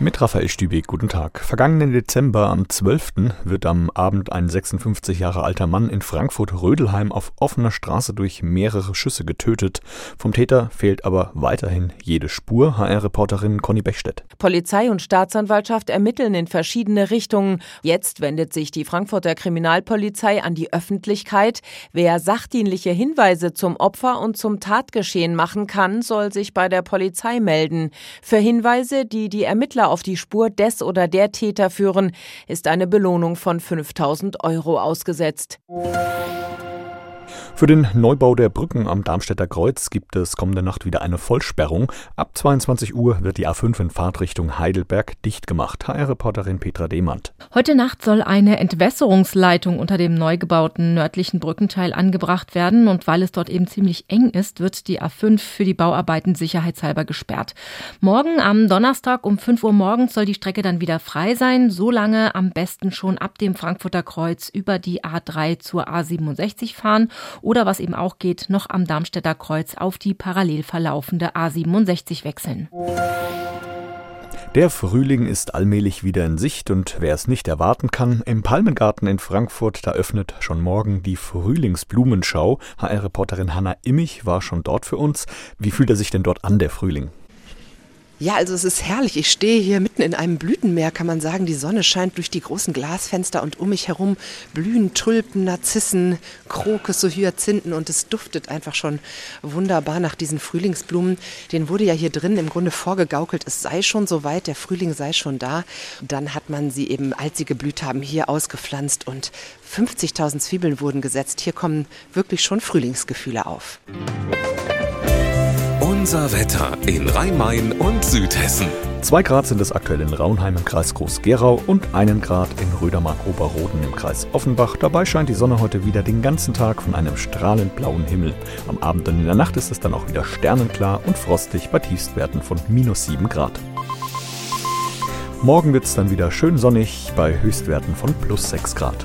Mit Raphael Stübeck, guten Tag. Vergangenen Dezember am 12. wird am Abend ein 56 Jahre alter Mann in Frankfurt-Rödelheim auf offener Straße durch mehrere Schüsse getötet. Vom Täter fehlt aber weiterhin jede Spur. HR-Reporterin Conny Bechstedt. Polizei und Staatsanwaltschaft ermitteln in verschiedene Richtungen. Jetzt wendet sich die Frankfurter Kriminalpolizei an die Öffentlichkeit. Wer sachdienliche Hinweise zum Opfer und zum Tatgeschehen machen kann, soll sich bei der Polizei melden. Für Hinweise, die die Ermittler auf die Spur des oder der Täter führen, ist eine Belohnung von 5000 Euro ausgesetzt. Für den Neubau der Brücken am Darmstädter Kreuz gibt es kommende Nacht wieder eine Vollsperrung. Ab 22 Uhr wird die A5 in Fahrtrichtung Heidelberg dicht gemacht. HR-Reporterin Petra Demand. Heute Nacht soll eine Entwässerungsleitung unter dem neu gebauten nördlichen Brückenteil angebracht werden und weil es dort eben ziemlich eng ist, wird die A5 für die Bauarbeiten sicherheitshalber gesperrt. Morgen am Donnerstag um 5 Uhr morgens soll die Strecke dann wieder frei sein, so lange am besten schon ab dem Frankfurter Kreuz über die A3 zur A67 fahren oder was eben auch geht, noch am Darmstädter Kreuz auf die parallel verlaufende A67 wechseln. Der Frühling ist allmählich wieder in Sicht und wer es nicht erwarten kann, im Palmengarten in Frankfurt, da öffnet schon morgen die Frühlingsblumenschau. HR-Reporterin Hanna Immich war schon dort für uns. Wie fühlt er sich denn dort an, der Frühling? Ja, also es ist herrlich. Ich stehe hier mitten in einem Blütenmeer, kann man sagen. Die Sonne scheint durch die großen Glasfenster und um mich herum blühen Tulpen, Narzissen, Krokus, so Hyazinthen und es duftet einfach schon wunderbar nach diesen Frühlingsblumen. Den wurde ja hier drin im Grunde vorgegaukelt, es sei schon soweit, der Frühling sei schon da. Dann hat man sie eben, als sie geblüht haben, hier ausgepflanzt und 50.000 Zwiebeln wurden gesetzt. Hier kommen wirklich schon Frühlingsgefühle auf. Unser Wetter in Rhein-Main und Südhessen. Zwei Grad sind es aktuell in Raunheim im Kreis Groß-Gerau und einen Grad in Rödermark-Oberroden im Kreis Offenbach. Dabei scheint die Sonne heute wieder den ganzen Tag von einem strahlend blauen Himmel. Am Abend und in der Nacht ist es dann auch wieder sternenklar und frostig bei Tiefstwerten von minus 7 Grad. Morgen wird es dann wieder schön sonnig bei Höchstwerten von plus 6 Grad.